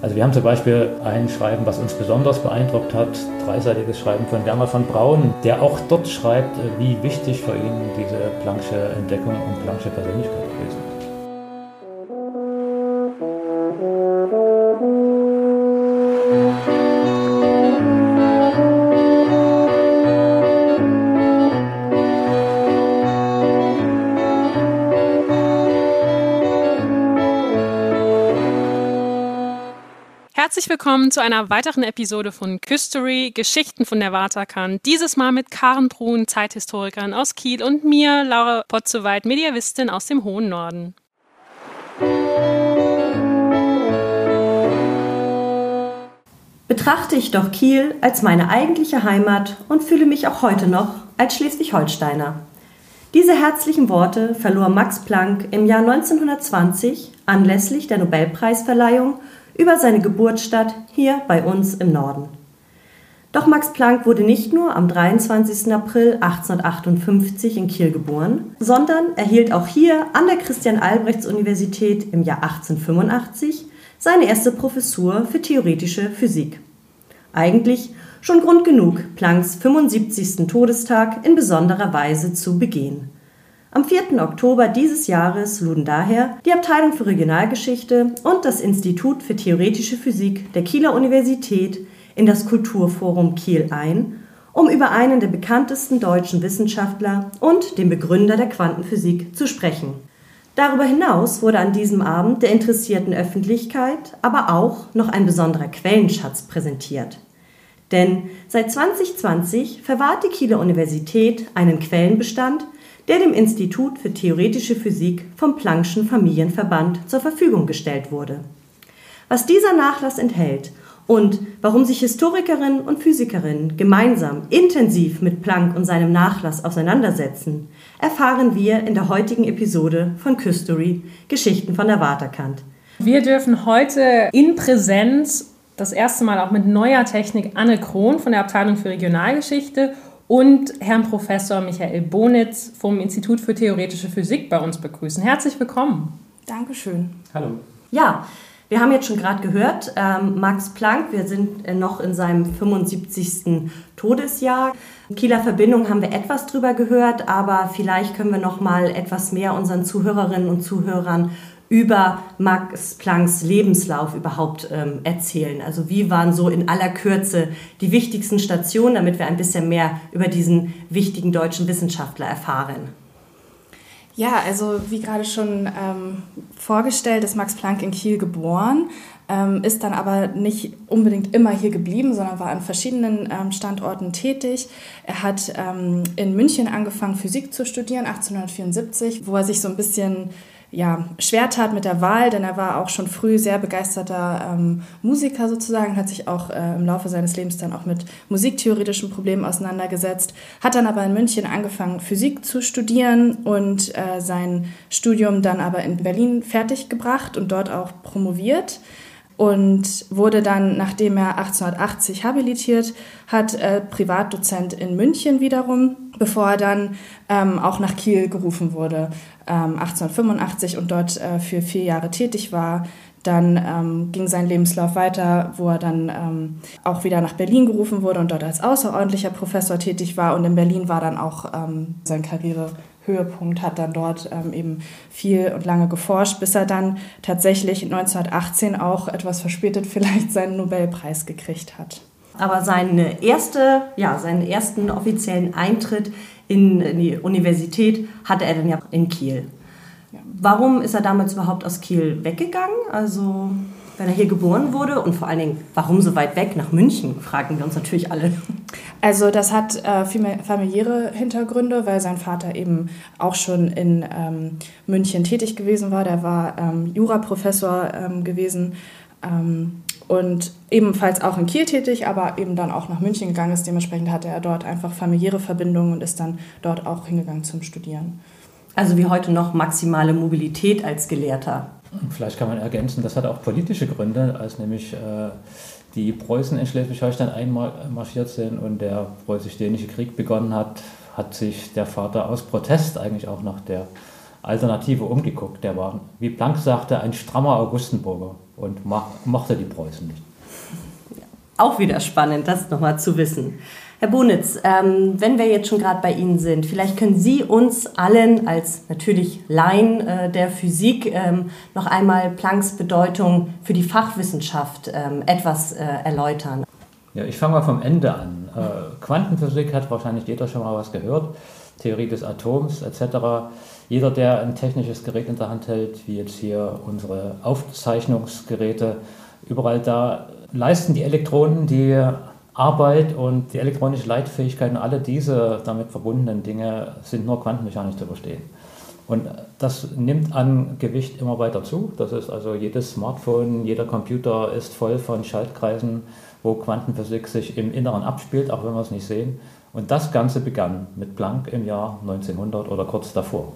Also wir haben zum Beispiel ein Schreiben, was uns besonders beeindruckt hat, dreiseitiges Schreiben von Werner von Braun, der auch dort schreibt, wie wichtig für ihn diese Plancksche Entdeckung und Plancksche Persönlichkeit gewesen ist. Herzlich willkommen zu einer weiteren Episode von Küstory, Geschichten von der Waterkan. Dieses Mal mit Karen Brun, Zeithistorikerin aus Kiel und mir, Laura Potzowait, Mediavistin aus dem hohen Norden. Betrachte ich doch Kiel als meine eigentliche Heimat und fühle mich auch heute noch als Schleswig-Holsteiner. Diese herzlichen Worte verlor Max Planck im Jahr 1920 anlässlich der Nobelpreisverleihung über seine Geburtsstadt hier bei uns im Norden. Doch Max Planck wurde nicht nur am 23. April 1858 in Kiel geboren, sondern erhielt auch hier an der Christian-Albrechts-Universität im Jahr 1885 seine erste Professur für theoretische Physik. Eigentlich schon Grund genug, Plancks 75. Todestag in besonderer Weise zu begehen. Am 4. Oktober dieses Jahres luden daher die Abteilung für Regionalgeschichte und das Institut für Theoretische Physik der Kieler Universität in das Kulturforum Kiel ein, um über einen der bekanntesten deutschen Wissenschaftler und den Begründer der Quantenphysik zu sprechen. Darüber hinaus wurde an diesem Abend der interessierten Öffentlichkeit aber auch noch ein besonderer Quellenschatz präsentiert. Denn seit 2020 verwahrt die Kieler Universität einen Quellenbestand, der dem Institut für Theoretische Physik vom Planck'schen Familienverband zur Verfügung gestellt wurde. Was dieser Nachlass enthält und warum sich Historikerinnen und Physikerinnen gemeinsam intensiv mit Planck und seinem Nachlass auseinandersetzen, erfahren wir in der heutigen Episode von Küstory Geschichten von der Waterkant. Wir dürfen heute in Präsenz das erste Mal auch mit neuer Technik Anne Krohn von der Abteilung für Regionalgeschichte und Herrn Professor Michael Bonitz vom Institut für Theoretische Physik bei uns begrüßen. Herzlich willkommen. Dankeschön. Hallo. Ja, wir haben jetzt schon gerade gehört, ähm, Max Planck, wir sind äh, noch in seinem 75. Todesjahr. Kieler Verbindung haben wir etwas drüber gehört, aber vielleicht können wir noch mal etwas mehr unseren Zuhörerinnen und Zuhörern über Max Plancks Lebenslauf überhaupt ähm, erzählen? Also wie waren so in aller Kürze die wichtigsten Stationen, damit wir ein bisschen mehr über diesen wichtigen deutschen Wissenschaftler erfahren? Ja, also wie gerade schon ähm, vorgestellt, ist Max Planck in Kiel geboren, ähm, ist dann aber nicht unbedingt immer hier geblieben, sondern war an verschiedenen ähm, Standorten tätig. Er hat ähm, in München angefangen, Physik zu studieren, 1874, wo er sich so ein bisschen ja, schwer tat mit der Wahl, denn er war auch schon früh sehr begeisterter ähm, Musiker sozusagen, hat sich auch äh, im Laufe seines Lebens dann auch mit musiktheoretischen Problemen auseinandergesetzt, hat dann aber in München angefangen, Physik zu studieren und äh, sein Studium dann aber in Berlin fertiggebracht und dort auch promoviert und wurde dann, nachdem er 1880 habilitiert hat, äh, Privatdozent in München wiederum, bevor er dann ähm, auch nach Kiel gerufen wurde, ähm, 1885 und dort äh, für vier Jahre tätig war. Dann ähm, ging sein Lebenslauf weiter, wo er dann ähm, auch wieder nach Berlin gerufen wurde und dort als außerordentlicher Professor tätig war. Und in Berlin war dann auch ähm, seine Karriere Höhepunkt, hat dann dort ähm, eben viel und lange geforscht, bis er dann tatsächlich 1918 auch etwas verspätet vielleicht seinen Nobelpreis gekriegt hat. Aber seine erste, ja, seinen ersten offiziellen Eintritt in, in die Universität hatte er dann ja in Kiel. Ja. Warum ist er damals überhaupt aus Kiel weggegangen? Also wenn er hier geboren wurde und vor allen Dingen, warum so weit weg nach München, fragen wir uns natürlich alle. Also das hat äh, familiäre Hintergründe, weil sein Vater eben auch schon in ähm, München tätig gewesen war. Der war ähm, Juraprofessor ähm, gewesen ähm, und ebenfalls auch in Kiel tätig, aber eben dann auch nach München gegangen ist. Dementsprechend hatte er dort einfach familiäre Verbindungen und ist dann dort auch hingegangen zum Studieren. Also wie heute noch maximale Mobilität als Gelehrter. Vielleicht kann man ergänzen, das hat auch politische Gründe, als nämlich äh, die Preußen in Schleswig-Holstein einmarschiert sind und der preußisch-dänische Krieg begonnen hat, hat sich der Vater aus Protest eigentlich auch nach der Alternative umgeguckt. Der war, wie Planck sagte, ein strammer Augustenburger und mochte die Preußen nicht. Auch wieder spannend, das nochmal zu wissen. Herr Bonitz, ähm, wenn wir jetzt schon gerade bei Ihnen sind, vielleicht können Sie uns allen als natürlich Laien äh, der Physik ähm, noch einmal Plancks Bedeutung für die Fachwissenschaft ähm, etwas äh, erläutern. Ja, ich fange mal vom Ende an. Äh, Quantenphysik hat wahrscheinlich jeder schon mal was gehört. Theorie des Atoms etc. Jeder, der ein technisches Gerät in der Hand hält, wie jetzt hier unsere Aufzeichnungsgeräte, überall da leisten die Elektronen die Arbeit und die elektronische Leitfähigkeit und alle diese damit verbundenen Dinge sind nur quantenmechanisch zu verstehen. Und das nimmt an Gewicht immer weiter zu. Das ist also jedes Smartphone, jeder Computer ist voll von Schaltkreisen, wo Quantenphysik sich im Inneren abspielt, auch wenn wir es nicht sehen. Und das Ganze begann mit Planck im Jahr 1900 oder kurz davor.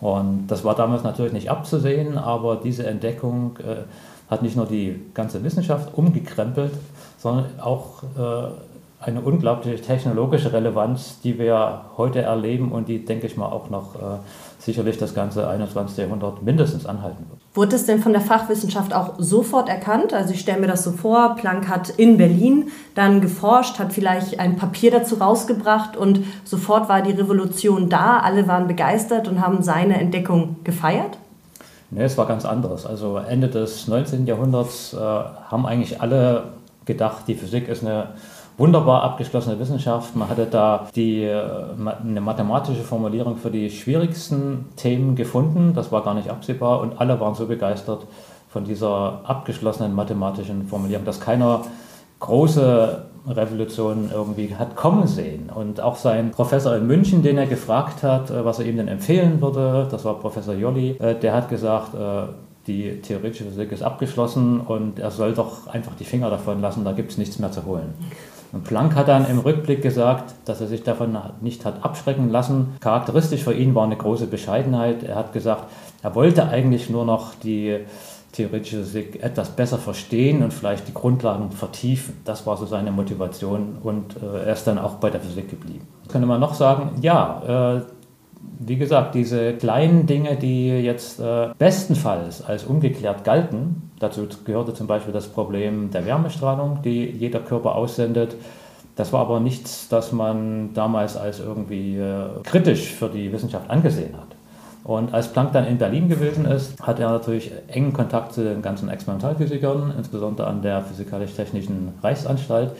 Und das war damals natürlich nicht abzusehen, aber diese Entdeckung äh, hat nicht nur die ganze Wissenschaft umgekrempelt, sondern auch äh, eine unglaubliche technologische Relevanz, die wir heute erleben und die, denke ich mal, auch noch äh, sicherlich das ganze 21. Jahrhundert mindestens anhalten wird. Wurde es denn von der Fachwissenschaft auch sofort erkannt? Also ich stelle mir das so vor, Planck hat in Berlin dann geforscht, hat vielleicht ein Papier dazu rausgebracht und sofort war die Revolution da, alle waren begeistert und haben seine Entdeckung gefeiert? Nee, es war ganz anderes. Also Ende des 19. Jahrhunderts äh, haben eigentlich alle gedacht, die Physik ist eine wunderbar abgeschlossene Wissenschaft. Man hatte da die, äh, eine mathematische Formulierung für die schwierigsten Themen gefunden. Das war gar nicht absehbar und alle waren so begeistert von dieser abgeschlossenen mathematischen Formulierung, dass keiner große Revolution irgendwie hat kommen sehen. Und auch sein Professor in München, den er gefragt hat, äh, was er ihm denn empfehlen würde, das war Professor Jolly, äh, der hat gesagt, die theoretische Physik ist abgeschlossen und er soll doch einfach die Finger davon lassen, da gibt es nichts mehr zu holen. Und Planck hat dann im Rückblick gesagt, dass er sich davon nicht hat abschrecken lassen. Charakteristisch für ihn war eine große Bescheidenheit. Er hat gesagt, er wollte eigentlich nur noch die theoretische Physik etwas besser verstehen und vielleicht die Grundlagen vertiefen. Das war so seine Motivation und äh, er ist dann auch bei der Physik geblieben. Könnte man noch sagen, ja, äh, wie gesagt, diese kleinen Dinge, die jetzt äh, bestenfalls als ungeklärt galten, dazu gehörte zum Beispiel das Problem der Wärmestrahlung, die jeder Körper aussendet. Das war aber nichts, das man damals als irgendwie äh, kritisch für die Wissenschaft angesehen hat. Und als Planck dann in Berlin gewesen ist, hat er natürlich engen Kontakt zu den ganzen Experimentalphysikern, insbesondere an der Physikalisch-Technischen Reichsanstalt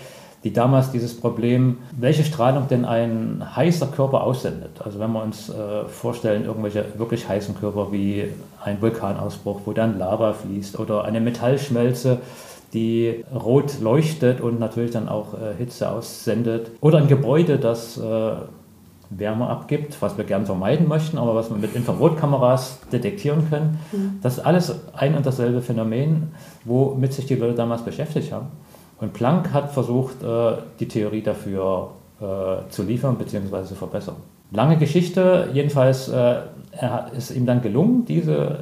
die damals dieses Problem, welche Strahlung denn ein heißer Körper aussendet. Also wenn wir uns äh, vorstellen, irgendwelche wirklich heißen Körper wie ein Vulkanausbruch, wo dann Lava fließt oder eine Metallschmelze, die rot leuchtet und natürlich dann auch äh, Hitze aussendet. Oder ein Gebäude, das äh, Wärme abgibt, was wir gern vermeiden möchten, aber was wir mit Infrarotkameras detektieren können. Mhm. Das ist alles ein und dasselbe Phänomen, womit sich die Leute damals beschäftigt haben. Und Planck hat versucht, äh, die Theorie dafür äh, zu liefern bzw. zu verbessern. Lange Geschichte, jedenfalls äh, ist ihm dann gelungen, diese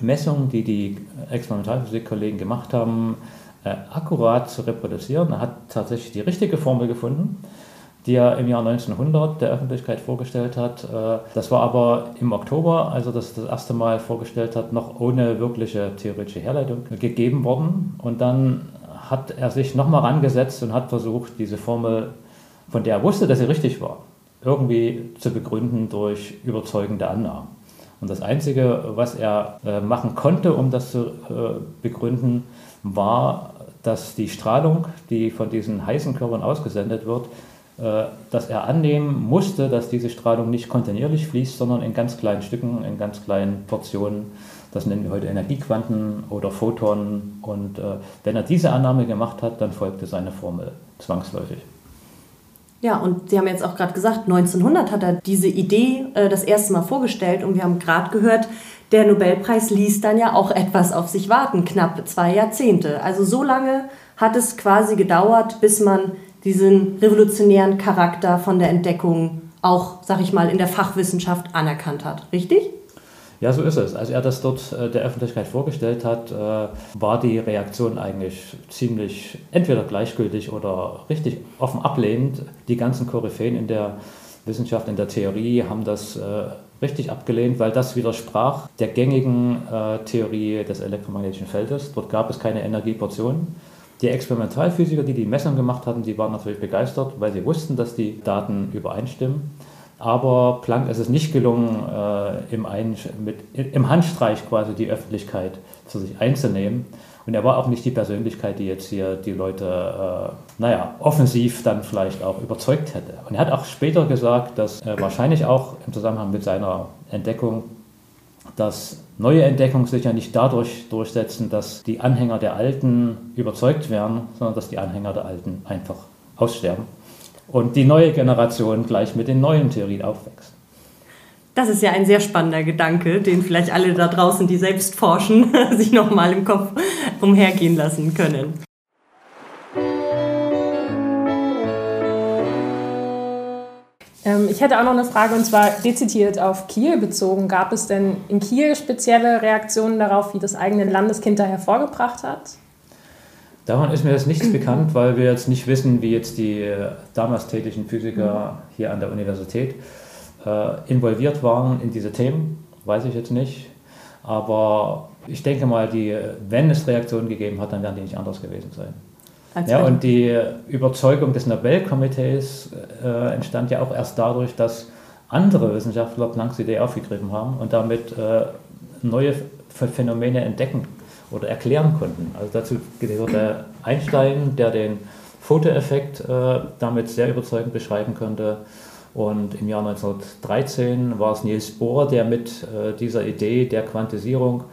Messungen, die die Experimentalphysik-Kollegen gemacht haben, akkurat zu reproduzieren. Er hat tatsächlich die richtige Formel gefunden, die er im Jahr 1900 der Öffentlichkeit vorgestellt hat. Das war aber im Oktober, als er das das erste Mal vorgestellt hat, noch ohne wirkliche theoretische Herleitung gegeben worden. Und dann hat er sich nochmal rangesetzt und hat versucht, diese Formel, von der er wusste, dass sie richtig war, irgendwie zu begründen durch überzeugende Annahmen. Und das Einzige, was er äh, machen konnte, um das zu äh, begründen, war, dass die Strahlung, die von diesen heißen Körpern ausgesendet wird, äh, dass er annehmen musste, dass diese Strahlung nicht kontinuierlich fließt, sondern in ganz kleinen Stücken, in ganz kleinen Portionen das nennen wir heute Energiequanten oder Photonen. Und äh, wenn er diese Annahme gemacht hat, dann folgte seine Formel zwangsläufig. Ja, und Sie haben jetzt auch gerade gesagt, 1900 hat er diese Idee äh, das erste Mal vorgestellt und wir haben gerade gehört, der Nobelpreis ließ dann ja auch etwas auf sich warten, knapp zwei Jahrzehnte. Also so lange hat es quasi gedauert, bis man diesen revolutionären Charakter von der Entdeckung auch, sag ich mal, in der Fachwissenschaft anerkannt hat. Richtig? Ja, so ist es. Als er das dort äh, der Öffentlichkeit vorgestellt hat, äh, war die Reaktion eigentlich ziemlich entweder gleichgültig oder richtig offen ablehnend. Die ganzen Koryphäen in der Wissenschaft, in der Theorie haben das äh, richtig abgelehnt, weil das widersprach der gängigen Theorie des elektromagnetischen Feldes. Dort gab es keine Energieportionen. Die Experimentalphysiker, die die Messung gemacht hatten, die waren natürlich begeistert, weil sie wussten, dass die Daten übereinstimmen. Aber Planck ist es nicht gelungen, äh, im, mit, im Handstreich quasi die Öffentlichkeit zu sich einzunehmen. Und er war auch nicht die Persönlichkeit, die jetzt hier die Leute, äh, naja, offensiv dann vielleicht auch überzeugt hätte. Und er hat auch später gesagt, dass äh, wahrscheinlich auch im Zusammenhang mit seiner Entdeckung, dass neue Entdeckungen sich ja nicht dadurch durchsetzen, dass die Anhänger der Alten überzeugt werden, sondern dass die Anhänger der Alten einfach aussterben und die neue Generation gleich mit den neuen Theorien aufwächst. Das ist ja ein sehr spannender Gedanke, den vielleicht alle da draußen, die selbst forschen, sich nochmal im Kopf umhergehen lassen können. Ich hätte auch noch eine Frage und zwar dezidiert auf Kiel bezogen. Gab es denn in Kiel spezielle Reaktionen darauf, wie das eigene Landeskind da hervorgebracht hat? Davon ist mir jetzt nichts bekannt, weil wir jetzt nicht wissen, wie jetzt die äh, damals tätigen Physiker hier an der Universität äh, involviert waren in diese Themen. Weiß ich jetzt nicht. Aber ich denke mal, die, wenn es Reaktionen gegeben hat, dann werden die nicht anders gewesen sein. Ja, und die Überzeugung des Nobelkomitees äh, entstand ja auch erst dadurch, dass andere Wissenschaftler Plancks Idee aufgegriffen haben und damit äh, neue Phänomene entdecken oder erklären konnten. Also dazu gehörte Einstein, der den Fotoeffekt äh, damit sehr überzeugend beschreiben konnte. Und im Jahr 1913 war es Niels Bohr, der mit äh, dieser Idee der Quantisierung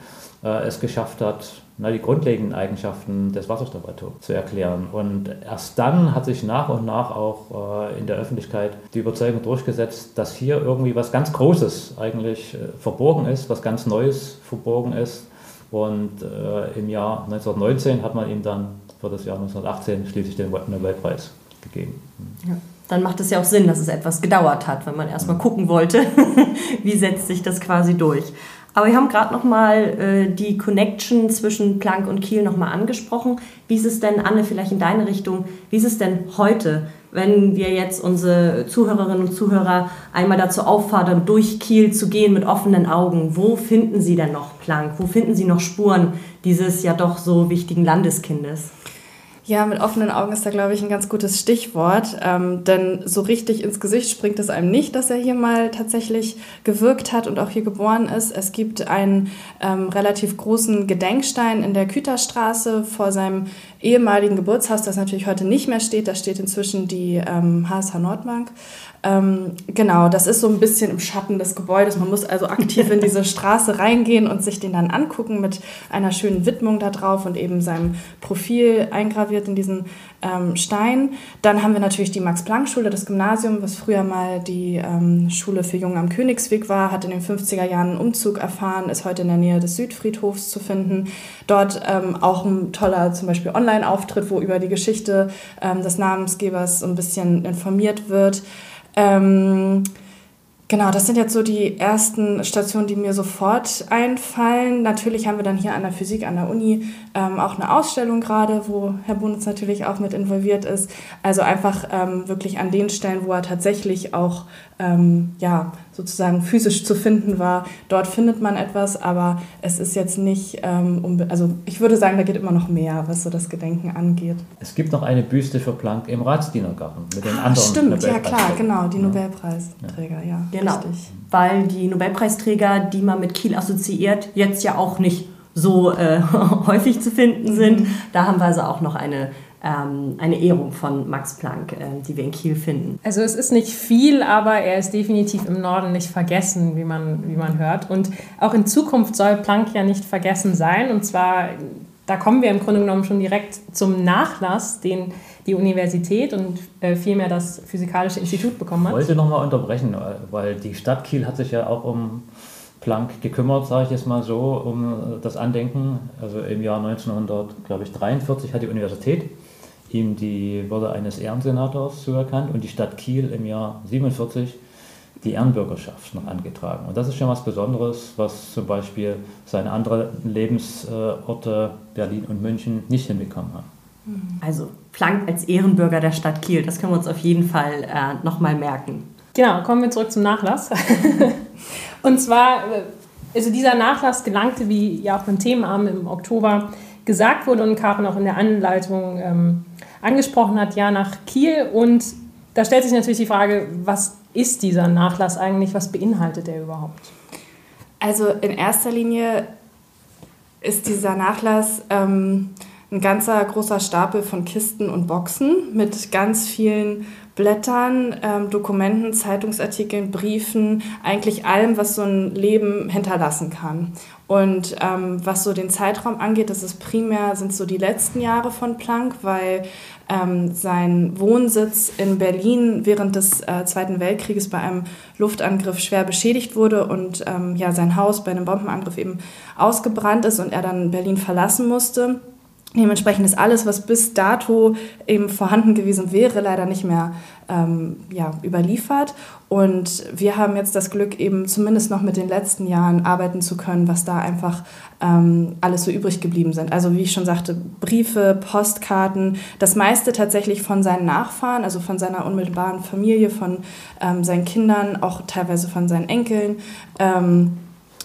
äh, es geschafft hat, na, die grundlegenden Eigenschaften des Wasserstoffatoms zu erklären. Und erst dann hat sich nach und nach auch äh, in der Öffentlichkeit die Überzeugung durchgesetzt, dass hier irgendwie was ganz Großes eigentlich äh, verborgen ist, was ganz Neues verborgen ist und äh, im Jahr 1919 hat man ihm dann für das Jahr 1918 schließlich den Nobelpreis gegeben. Ja. Dann macht es ja auch Sinn, dass es etwas gedauert hat, wenn man erstmal gucken wollte, wie setzt sich das quasi durch. Aber wir haben gerade nochmal äh, die Connection zwischen Planck und Kiel nochmal angesprochen. Wie ist es denn, Anne, vielleicht in deine Richtung, wie ist es denn heute? wenn wir jetzt unsere Zuhörerinnen und Zuhörer einmal dazu auffordern, durch Kiel zu gehen mit offenen Augen, wo finden Sie denn noch Planck? Wo finden Sie noch Spuren dieses ja doch so wichtigen Landeskindes? Ja, mit offenen Augen ist da, glaube ich, ein ganz gutes Stichwort. Ähm, denn so richtig ins Gesicht springt es einem nicht, dass er hier mal tatsächlich gewirkt hat und auch hier geboren ist. Es gibt einen ähm, relativ großen Gedenkstein in der Küterstraße vor seinem ehemaligen Geburtshaus, das natürlich heute nicht mehr steht. Da steht inzwischen die ähm, HSH Nordbank. Ähm, genau, das ist so ein bisschen im Schatten des Gebäudes. Man muss also aktiv in diese Straße reingehen und sich den dann angucken mit einer schönen Widmung da drauf und eben seinem Profil eingraviert in diesen ähm, Stein. Dann haben wir natürlich die Max-Planck-Schule, das Gymnasium, was früher mal die ähm, Schule für Jungen am Königsweg war, hat in den 50er Jahren einen Umzug erfahren, ist heute in der Nähe des Südfriedhofs zu finden. Dort ähm, auch ein toller zum Beispiel Online-Auftritt, wo über die Geschichte ähm, des Namensgebers so ein bisschen informiert wird. Ähm, genau, das sind jetzt so die ersten Stationen, die mir sofort einfallen. Natürlich haben wir dann hier an der Physik, an der Uni ähm, auch eine Ausstellung gerade, wo Herr Bunitz natürlich auch mit involviert ist. Also einfach ähm, wirklich an den Stellen, wo er tatsächlich auch ähm, ja, sozusagen physisch zu finden war. Dort findet man etwas, aber es ist jetzt nicht, ähm, also ich würde sagen, da geht immer noch mehr, was so das Gedenken angeht. Es gibt noch eine Büste für Planck im Ratsdienergarten mit den ah, anderen Stimmt, ja klar, genau, die Nobelpreisträger, ja. ja genau, richtig. weil die Nobelpreisträger, die man mit Kiel assoziiert, jetzt ja auch nicht so äh, häufig zu finden sind. Mhm. Da haben wir also auch noch eine ähm, eine Ehrung von Max Planck, äh, die wir in Kiel finden. Also es ist nicht viel, aber er ist definitiv im Norden nicht vergessen, wie man, wie man hört. Und auch in Zukunft soll Planck ja nicht vergessen sein. Und zwar, da kommen wir im Grunde genommen schon direkt zum Nachlass, den die Universität und äh, vielmehr das Physikalische Institut bekommen hat. Ich wollte nochmal unterbrechen, weil die Stadt Kiel hat sich ja auch um Planck gekümmert, sage ich jetzt mal so, um das Andenken. Also im Jahr 1943 hat die Universität ihm die Würde eines Ehrensenators zuerkannt und die Stadt Kiel im Jahr 47 die Ehrenbürgerschaft noch angetragen. Und das ist schon was Besonderes, was zum Beispiel seine anderen Lebensorte Berlin und München nicht hinbekommen haben. Also Planck als Ehrenbürger der Stadt Kiel, das können wir uns auf jeden Fall äh, nochmal merken. Genau, kommen wir zurück zum Nachlass. Und zwar, äh, also dieser Nachlass gelangte, wie ja auch beim Themenabend im Oktober gesagt wurde und Karen auch in der Anleitung ähm, angesprochen hat, ja nach Kiel. Und da stellt sich natürlich die Frage, was ist dieser Nachlass eigentlich? Was beinhaltet er überhaupt? Also in erster Linie ist dieser Nachlass ähm, ein ganzer großer Stapel von Kisten und Boxen mit ganz vielen Blättern, ähm, Dokumenten, Zeitungsartikeln, Briefen, eigentlich allem, was so ein Leben hinterlassen kann. Und ähm, was so den Zeitraum angeht, das ist primär, sind so die letzten Jahre von Planck, weil ähm, sein Wohnsitz in Berlin während des äh, Zweiten Weltkrieges bei einem Luftangriff schwer beschädigt wurde und ähm, ja, sein Haus bei einem Bombenangriff eben ausgebrannt ist und er dann Berlin verlassen musste. Dementsprechend ist alles, was bis dato eben vorhanden gewesen wäre, leider nicht mehr ähm, ja, überliefert. Und wir haben jetzt das Glück, eben zumindest noch mit den letzten Jahren arbeiten zu können, was da einfach ähm, alles so übrig geblieben sind. Also wie ich schon sagte, Briefe, Postkarten, das meiste tatsächlich von seinen Nachfahren, also von seiner unmittelbaren Familie, von ähm, seinen Kindern, auch teilweise von seinen Enkeln.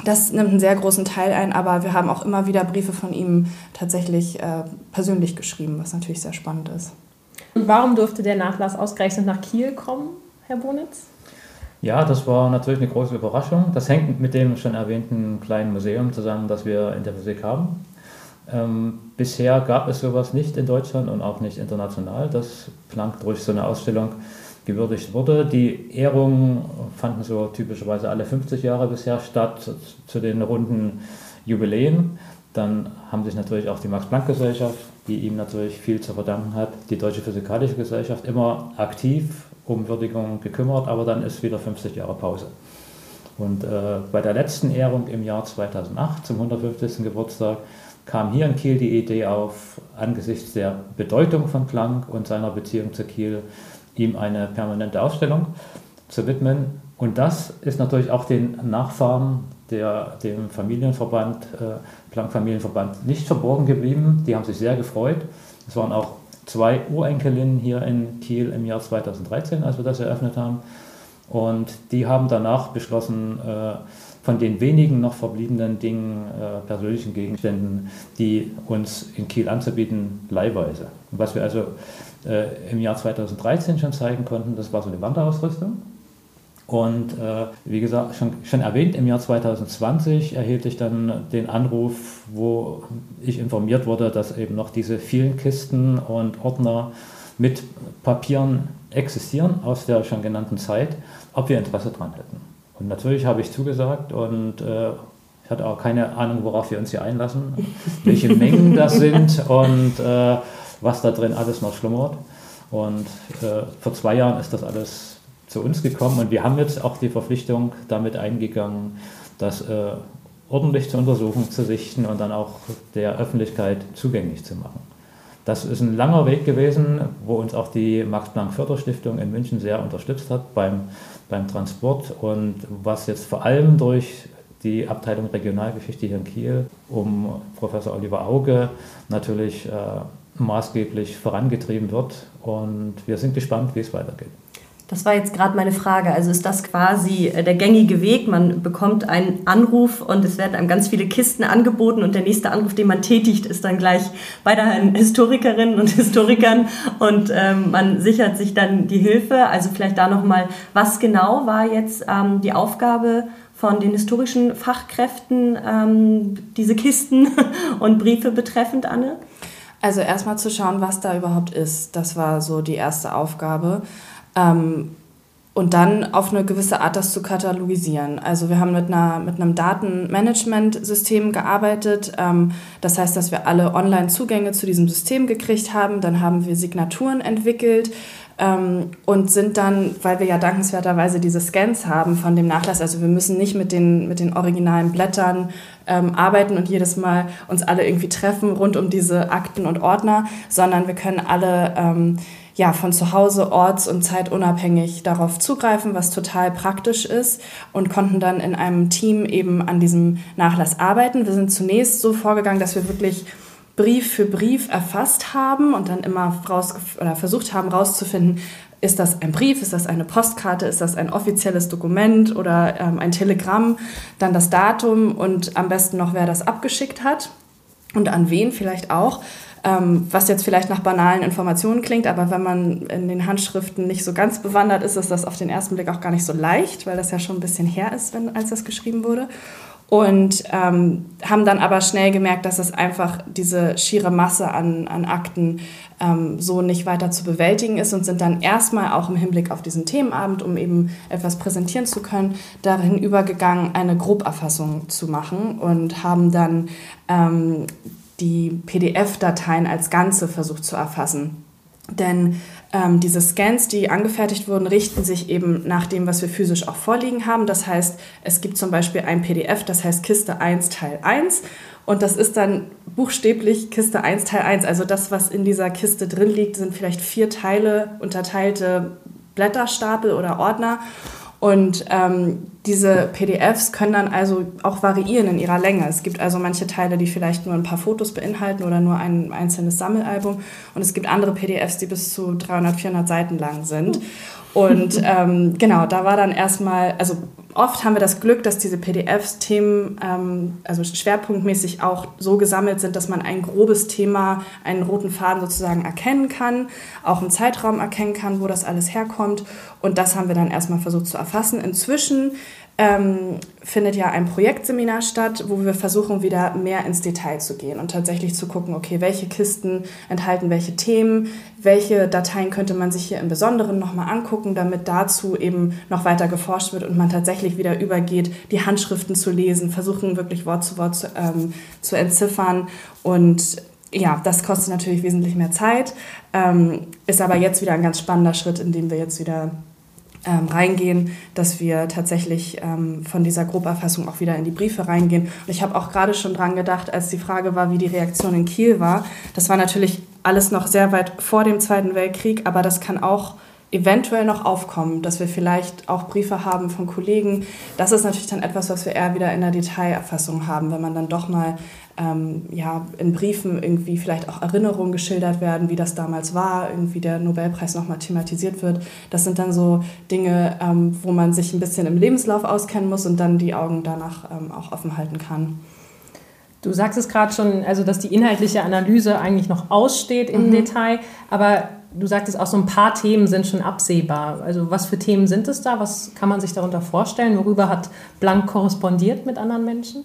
Das nimmt einen sehr großen Teil ein, aber wir haben auch immer wieder Briefe von ihm tatsächlich äh, persönlich geschrieben, was natürlich sehr spannend ist. Und warum durfte der Nachlass ausgerechnet nach Kiel kommen, Herr Bonitz? Ja, das war natürlich eine große Überraschung. Das hängt mit dem schon erwähnten kleinen Museum zusammen, das wir in der Physik haben. Ähm, bisher gab es sowas nicht in Deutschland und auch nicht international, dass Planck durch so eine Ausstellung gewürdigt wurde. Die Ehrungen fanden so typischerweise alle 50 Jahre bisher statt, zu den runden Jubiläen. Dann haben sich natürlich auch die Max-Planck-Gesellschaft, die ihm natürlich viel zu verdanken hat, die Deutsche Physikalische Gesellschaft immer aktiv um Würdigung gekümmert, aber dann ist wieder 50 Jahre Pause. Und äh, bei der letzten Ehrung im Jahr 2008 zum 150. Geburtstag kam hier in Kiel die Idee auf, angesichts der Bedeutung von Planck und seiner Beziehung zu Kiel ihm eine permanente Ausstellung zu widmen. Und das ist natürlich auch den Nachfahren der, dem Familienverband, äh, Planck-Familienverband, nicht verborgen geblieben. Die haben sich sehr gefreut. Es waren auch zwei Urenkelinnen hier in Kiel im Jahr 2013, als wir das eröffnet haben. Und die haben danach beschlossen, äh, von den wenigen noch verbliebenen Dingen, äh, persönlichen Gegenständen, die uns in Kiel anzubieten, leihweise. Was wir also äh, im Jahr 2013 schon zeigen konnten. Das war so eine Wanderausrüstung. Und äh, wie gesagt, schon, schon erwähnt, im Jahr 2020 erhielt ich dann den Anruf, wo ich informiert wurde, dass eben noch diese vielen Kisten und Ordner mit Papieren existieren aus der schon genannten Zeit, ob wir Interesse dran hätten. Und natürlich habe ich zugesagt und äh, ich hatte auch keine Ahnung, worauf wir uns hier einlassen, welche Mengen das sind und äh, was da drin alles noch schlummert. Und äh, vor zwei Jahren ist das alles zu uns gekommen und wir haben jetzt auch die Verpflichtung damit eingegangen, das äh, ordentlich zu untersuchen, zu sichten und dann auch der Öffentlichkeit zugänglich zu machen. Das ist ein langer Weg gewesen, wo uns auch die Max-Planck-Förderstiftung in München sehr unterstützt hat beim, beim Transport und was jetzt vor allem durch die Abteilung Regionalgeschichte hier in Kiel um Professor Oliver Auge natürlich äh, maßgeblich vorangetrieben wird. Und wir sind gespannt, wie es weitergeht. Das war jetzt gerade meine Frage. Also ist das quasi äh, der gängige Weg? Man bekommt einen Anruf und es werden einem ganz viele Kisten angeboten und der nächste Anruf, den man tätigt, ist dann gleich bei den Historikerinnen und Historikern und ähm, man sichert sich dann die Hilfe. Also vielleicht da nochmal, was genau war jetzt ähm, die Aufgabe von den historischen Fachkräften, ähm, diese Kisten und Briefe betreffend, Anne? Also erstmal zu schauen, was da überhaupt ist. Das war so die erste Aufgabe. Ähm, und dann auf eine gewisse Art das zu katalogisieren. Also wir haben mit, einer, mit einem Datenmanagementsystem gearbeitet. Ähm, das heißt, dass wir alle Online-Zugänge zu diesem System gekriegt haben. Dann haben wir Signaturen entwickelt ähm, und sind dann, weil wir ja dankenswerterweise diese Scans haben von dem Nachlass, also wir müssen nicht mit den, mit den originalen Blättern ähm, arbeiten und jedes Mal uns alle irgendwie treffen rund um diese Akten und Ordner, sondern wir können alle ähm, ja, von zu Hause orts- und zeitunabhängig darauf zugreifen, was total praktisch ist und konnten dann in einem Team eben an diesem Nachlass arbeiten. Wir sind zunächst so vorgegangen, dass wir wirklich Brief für Brief erfasst haben und dann immer oder versucht haben herauszufinden, ist das ein Brief, ist das eine Postkarte, ist das ein offizielles Dokument oder ähm, ein Telegramm, dann das Datum und am besten noch, wer das abgeschickt hat und an wen vielleicht auch. Ähm, was jetzt vielleicht nach banalen Informationen klingt, aber wenn man in den Handschriften nicht so ganz bewandert ist, ist das auf den ersten Blick auch gar nicht so leicht, weil das ja schon ein bisschen her ist, wenn, als das geschrieben wurde und ähm, haben dann aber schnell gemerkt, dass es einfach diese schiere Masse an, an Akten ähm, so nicht weiter zu bewältigen ist und sind dann erstmal auch im Hinblick auf diesen Themenabend, um eben etwas präsentieren zu können, darin übergegangen, eine Groberfassung zu machen und haben dann ähm, die PDF-Dateien als Ganze versucht zu erfassen. Denn ähm, diese Scans, die angefertigt wurden, richten sich eben nach dem, was wir physisch auch vorliegen haben. Das heißt, es gibt zum Beispiel ein PDF, das heißt Kiste 1 Teil 1 und das ist dann buchstäblich Kiste 1 Teil 1. Also das, was in dieser Kiste drin liegt, sind vielleicht vier Teile, unterteilte Blätterstapel oder Ordner. Und ähm, diese PDFs können dann also auch variieren in ihrer Länge. Es gibt also manche Teile, die vielleicht nur ein paar Fotos beinhalten oder nur ein einzelnes Sammelalbum. Und es gibt andere PDFs, die bis zu 300, 400 Seiten lang sind. Und ähm, genau, da war dann erstmal, also oft haben wir das Glück, dass diese PDFs Themen, ähm, also schwerpunktmäßig auch so gesammelt sind, dass man ein grobes Thema, einen roten Faden sozusagen erkennen kann, auch einen Zeitraum erkennen kann, wo das alles herkommt. Und das haben wir dann erstmal versucht zu erfassen. Inzwischen ähm, findet ja ein Projektseminar statt, wo wir versuchen, wieder mehr ins Detail zu gehen und tatsächlich zu gucken, okay, welche Kisten enthalten welche Themen, welche Dateien könnte man sich hier im Besonderen nochmal angucken, damit dazu eben noch weiter geforscht wird und man tatsächlich wieder übergeht, die Handschriften zu lesen, versuchen wirklich Wort zu Wort zu, ähm, zu entziffern. Und ja, das kostet natürlich wesentlich mehr Zeit, ähm, ist aber jetzt wieder ein ganz spannender Schritt, in dem wir jetzt wieder ähm, reingehen, dass wir tatsächlich ähm, von dieser Groberfassung auch wieder in die Briefe reingehen. Und ich habe auch gerade schon dran gedacht, als die Frage war, wie die Reaktion in Kiel war. Das war natürlich alles noch sehr weit vor dem Zweiten Weltkrieg, aber das kann auch eventuell noch aufkommen, dass wir vielleicht auch Briefe haben von Kollegen. Das ist natürlich dann etwas, was wir eher wieder in der Detailerfassung haben, wenn man dann doch mal ähm, ja, in Briefen irgendwie vielleicht auch Erinnerungen geschildert werden, wie das damals war, irgendwie der Nobelpreis nochmal thematisiert wird. Das sind dann so Dinge, ähm, wo man sich ein bisschen im Lebenslauf auskennen muss und dann die Augen danach ähm, auch offen halten kann. Du sagst es gerade schon, also dass die inhaltliche Analyse eigentlich noch aussteht im mhm. Detail, aber du sagtest auch, so ein paar Themen sind schon absehbar. Also was für Themen sind es da? Was kann man sich darunter vorstellen? Worüber hat Blank korrespondiert mit anderen Menschen?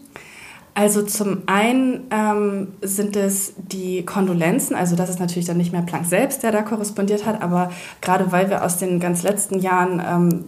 Also zum einen ähm, sind es die Kondolenzen, also das ist natürlich dann nicht mehr Planck selbst, der da korrespondiert hat, aber gerade weil wir aus den ganz letzten Jahren ähm,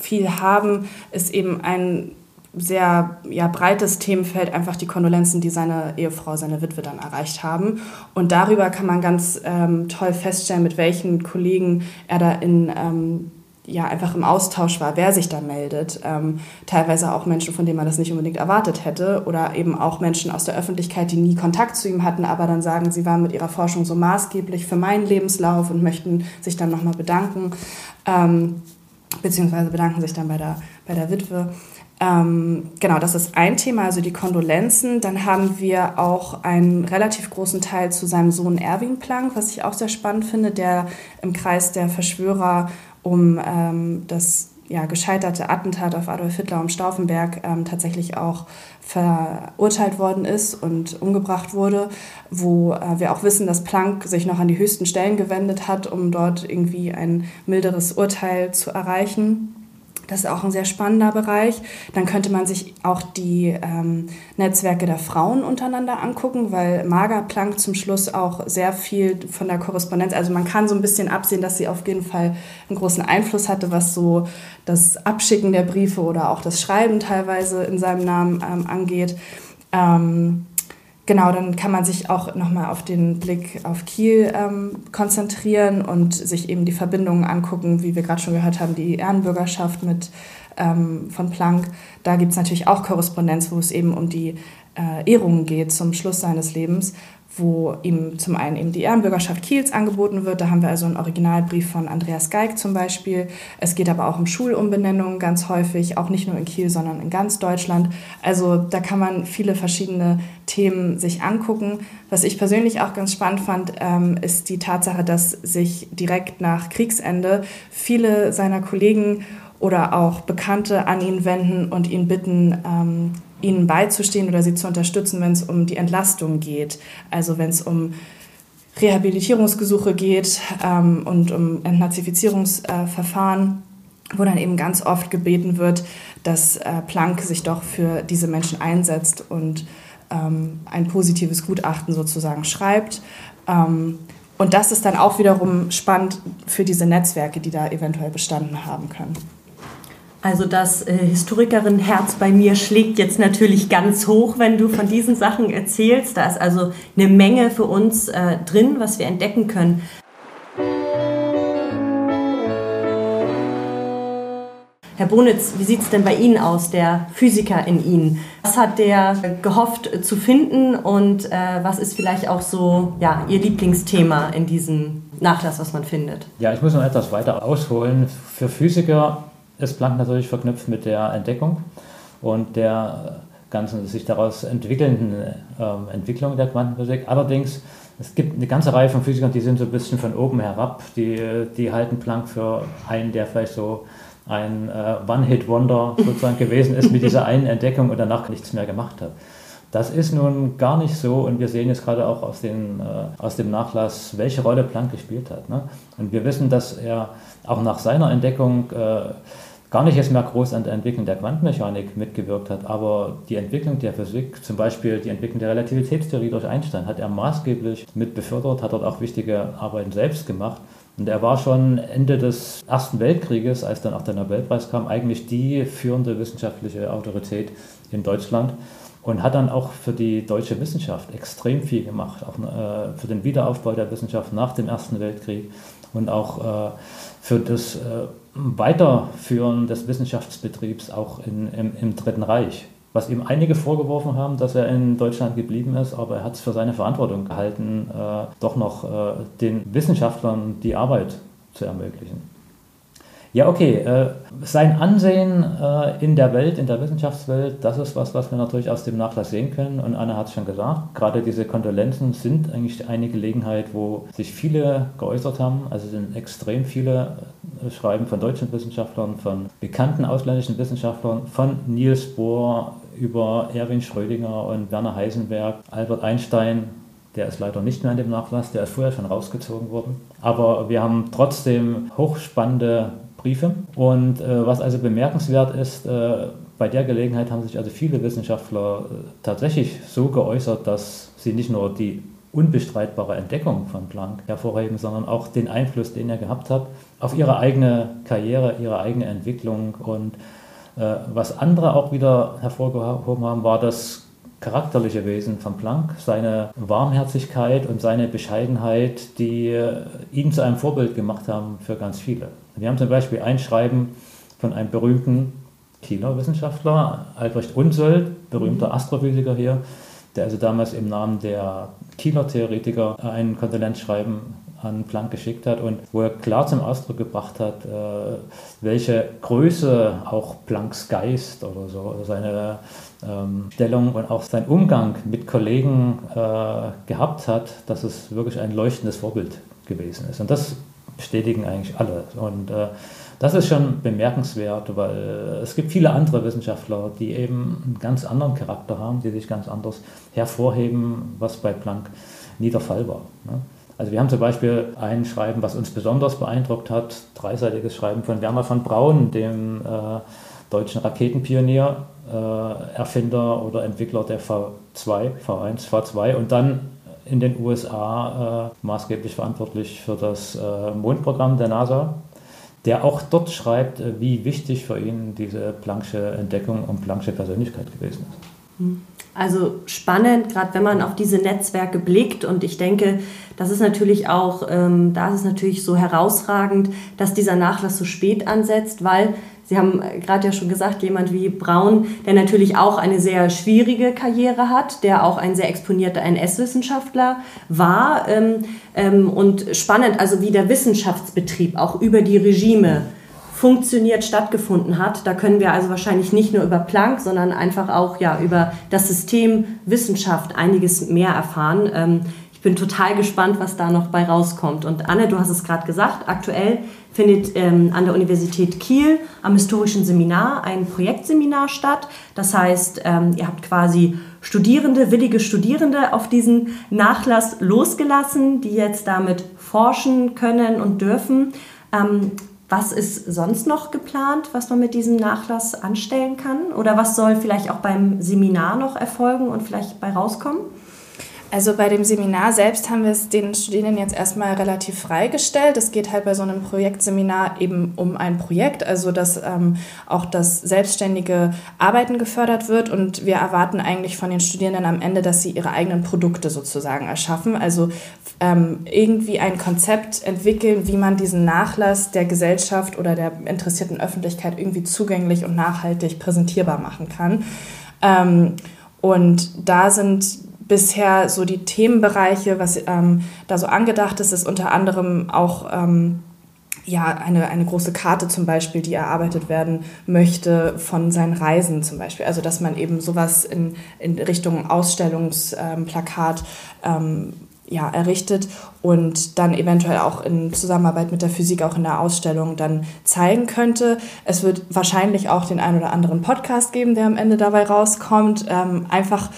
viel haben, ist eben ein sehr ja, breites Themenfeld einfach die Kondolenzen, die seine Ehefrau, seine Witwe dann erreicht haben. Und darüber kann man ganz ähm, toll feststellen, mit welchen Kollegen er da in ähm, ja, einfach im Austausch war, wer sich da meldet. Ähm, teilweise auch Menschen, von denen man das nicht unbedingt erwartet hätte. Oder eben auch Menschen aus der Öffentlichkeit, die nie Kontakt zu ihm hatten, aber dann sagen, sie waren mit ihrer Forschung so maßgeblich für meinen Lebenslauf und möchten sich dann nochmal bedanken. Ähm, beziehungsweise bedanken sich dann bei der, bei der Witwe. Ähm, genau, das ist ein Thema, also die Kondolenzen. Dann haben wir auch einen relativ großen Teil zu seinem Sohn Erwin Planck, was ich auch sehr spannend finde, der im Kreis der Verschwörer um ähm, das ja, gescheiterte Attentat auf Adolf Hitler um Stauffenberg ähm, tatsächlich auch verurteilt worden ist und umgebracht wurde, wo äh, wir auch wissen, dass Planck sich noch an die höchsten Stellen gewendet hat, um dort irgendwie ein milderes Urteil zu erreichen. Das ist auch ein sehr spannender Bereich. Dann könnte man sich auch die ähm, Netzwerke der Frauen untereinander angucken, weil Marga Planck zum Schluss auch sehr viel von der Korrespondenz, also man kann so ein bisschen absehen, dass sie auf jeden Fall einen großen Einfluss hatte, was so das Abschicken der Briefe oder auch das Schreiben teilweise in seinem Namen ähm, angeht. Ähm, Genau, dann kann man sich auch nochmal auf den Blick auf Kiel ähm, konzentrieren und sich eben die Verbindungen angucken, wie wir gerade schon gehört haben, die Ehrenbürgerschaft mit, ähm, von Planck. Da gibt es natürlich auch Korrespondenz, wo es eben um die äh, Ehrungen geht zum Schluss seines Lebens, wo ihm zum einen eben die Ehrenbürgerschaft Kiels angeboten wird. Da haben wir also einen Originalbrief von Andreas Geig zum Beispiel. Es geht aber auch um Schulumbenennungen ganz häufig, auch nicht nur in Kiel, sondern in ganz Deutschland. Also da kann man viele verschiedene Themen sich angucken. Was ich persönlich auch ganz spannend fand, ähm, ist die Tatsache, dass sich direkt nach Kriegsende viele seiner Kollegen oder auch Bekannte an ihn wenden und ihn bitten, ähm, ihnen beizustehen oder sie zu unterstützen, wenn es um die Entlastung geht. Also wenn es um Rehabilitierungsgesuche geht ähm, und um Entnazifizierungsverfahren, äh, wo dann eben ganz oft gebeten wird, dass äh, Planck sich doch für diese Menschen einsetzt und ähm, ein positives Gutachten sozusagen schreibt. Ähm, und das ist dann auch wiederum spannend für diese Netzwerke, die da eventuell bestanden haben können. Also das äh, Historikerin-Herz bei mir schlägt jetzt natürlich ganz hoch, wenn du von diesen Sachen erzählst. Da ist also eine Menge für uns äh, drin, was wir entdecken können. Herr Bonitz, wie sieht es denn bei Ihnen aus, der Physiker in Ihnen? Was hat der gehofft zu finden und äh, was ist vielleicht auch so ja, Ihr Lieblingsthema in diesem Nachlass, was man findet? Ja, ich muss noch etwas weiter ausholen. Für Physiker ist Planck natürlich verknüpft mit der Entdeckung und der ganzen sich daraus entwickelnden ähm, Entwicklung der Quantenphysik. Allerdings, es gibt eine ganze Reihe von Physikern, die sind so ein bisschen von oben herab, die, die halten Planck für einen, der vielleicht so ein äh, One-Hit-Wonder sozusagen gewesen ist mit dieser einen Entdeckung und danach nichts mehr gemacht hat. Das ist nun gar nicht so und wir sehen jetzt gerade auch aus, den, äh, aus dem Nachlass, welche Rolle Planck gespielt hat. Ne? Und wir wissen, dass er auch nach seiner Entdeckung äh, gar nicht jetzt mehr groß an der Entwicklung der Quantenmechanik mitgewirkt hat, aber die Entwicklung der Physik, zum Beispiel die Entwicklung der Relativitätstheorie durch Einstein, hat er maßgeblich mit befördert, hat dort auch wichtige Arbeiten selbst gemacht. Und er war schon Ende des Ersten Weltkrieges, als dann auch der Nobelpreis kam, eigentlich die führende wissenschaftliche Autorität in Deutschland und hat dann auch für die deutsche Wissenschaft extrem viel gemacht, auch äh, für den Wiederaufbau der Wissenschaft nach dem Ersten Weltkrieg und auch äh, für das äh, Weiterführen des Wissenschaftsbetriebs auch in, im, im Dritten Reich. Was ihm einige vorgeworfen haben, dass er in Deutschland geblieben ist, aber er hat es für seine Verantwortung gehalten, äh, doch noch äh, den Wissenschaftlern die Arbeit zu ermöglichen. Ja, okay. Äh, sein Ansehen äh, in der Welt, in der Wissenschaftswelt, das ist was, was wir natürlich aus dem Nachlass sehen können. Und Anna hat es schon gesagt, gerade diese Kondolenzen sind eigentlich eine Gelegenheit, wo sich viele geäußert haben. Also sind extrem viele äh, Schreiben von deutschen Wissenschaftlern, von bekannten ausländischen Wissenschaftlern, von Niels Bohr über Erwin Schrödinger und Werner Heisenberg, Albert Einstein, der ist leider nicht mehr in dem Nachlass, der ist vorher schon rausgezogen worden. Aber wir haben trotzdem hochspannende Briefe. Und äh, was also bemerkenswert ist, äh, bei der Gelegenheit haben sich also viele Wissenschaftler äh, tatsächlich so geäußert, dass sie nicht nur die unbestreitbare Entdeckung von Planck hervorheben, sondern auch den Einfluss, den er gehabt hat, auf ihre eigene Karriere, ihre eigene Entwicklung. Und äh, was andere auch wieder hervorgehoben haben, war das charakterliche Wesen von Planck, seine Warmherzigkeit und seine Bescheidenheit, die ihn zu einem Vorbild gemacht haben für ganz viele. Wir haben zum Beispiel ein Schreiben von einem berühmten Kieler Wissenschaftler, Albrecht Unsöld, berühmter mhm. Astrophysiker hier, der also damals im Namen der Kieler Theoretiker ein Kondolenzschreiben an Planck geschickt hat und wo er klar zum Ausdruck gebracht hat, äh, welche Größe auch Plancks Geist oder so, oder seine ähm, Stellung und auch sein Umgang mit Kollegen äh, gehabt hat, dass es wirklich ein leuchtendes Vorbild gewesen ist. Und das bestätigen eigentlich alle. Und äh, das ist schon bemerkenswert, weil es gibt viele andere Wissenschaftler, die eben einen ganz anderen Charakter haben, die sich ganz anders hervorheben, was bei Planck nie der Fall war. Ne? Also wir haben zum Beispiel ein Schreiben, was uns besonders beeindruckt hat, dreiseitiges Schreiben von Werner von Braun, dem äh, deutschen Raketenpionier, äh, Erfinder oder Entwickler der V2, V1, V2 und dann in den USA äh, maßgeblich verantwortlich für das äh, Mondprogramm der NASA, der auch dort schreibt, äh, wie wichtig für ihn diese Planck'sche Entdeckung und Planck'sche Persönlichkeit gewesen ist. Hm. Also spannend, gerade wenn man auf diese Netzwerke blickt. Und ich denke, das ist natürlich auch, ähm, da ist es natürlich so herausragend, dass dieser Nachlass so spät ansetzt, weil Sie haben äh, gerade ja schon gesagt, jemand wie Braun, der natürlich auch eine sehr schwierige Karriere hat, der auch ein sehr exponierter NS-Wissenschaftler war. Ähm, ähm, und spannend, also wie der Wissenschaftsbetrieb auch über die Regime funktioniert, stattgefunden hat. Da können wir also wahrscheinlich nicht nur über Planck, sondern einfach auch ja, über das System Wissenschaft einiges mehr erfahren. Ähm, bin total gespannt, was da noch bei rauskommt. Und Anne, du hast es gerade gesagt, aktuell findet ähm, an der Universität Kiel am historischen Seminar ein Projektseminar statt. Das heißt, ähm, ihr habt quasi Studierende, willige Studierende auf diesen Nachlass losgelassen, die jetzt damit forschen können und dürfen. Ähm, was ist sonst noch geplant, was man mit diesem Nachlass anstellen kann? Oder was soll vielleicht auch beim Seminar noch erfolgen und vielleicht bei rauskommen? Also bei dem Seminar selbst haben wir es den Studierenden jetzt erstmal relativ freigestellt. Es geht halt bei so einem Projektseminar eben um ein Projekt, also dass ähm, auch das selbstständige Arbeiten gefördert wird und wir erwarten eigentlich von den Studierenden am Ende, dass sie ihre eigenen Produkte sozusagen erschaffen. Also ähm, irgendwie ein Konzept entwickeln, wie man diesen Nachlass der Gesellschaft oder der interessierten Öffentlichkeit irgendwie zugänglich und nachhaltig präsentierbar machen kann. Ähm, und da sind bisher so die Themenbereiche, was ähm, da so angedacht ist, ist unter anderem auch ähm, ja, eine, eine große Karte zum Beispiel, die erarbeitet werden möchte von seinen Reisen zum Beispiel. Also dass man eben sowas in, in Richtung Ausstellungsplakat ähm, ja, errichtet und dann eventuell auch in Zusammenarbeit mit der Physik auch in der Ausstellung dann zeigen könnte. Es wird wahrscheinlich auch den einen oder anderen Podcast geben, der am Ende dabei rauskommt. Ähm, einfach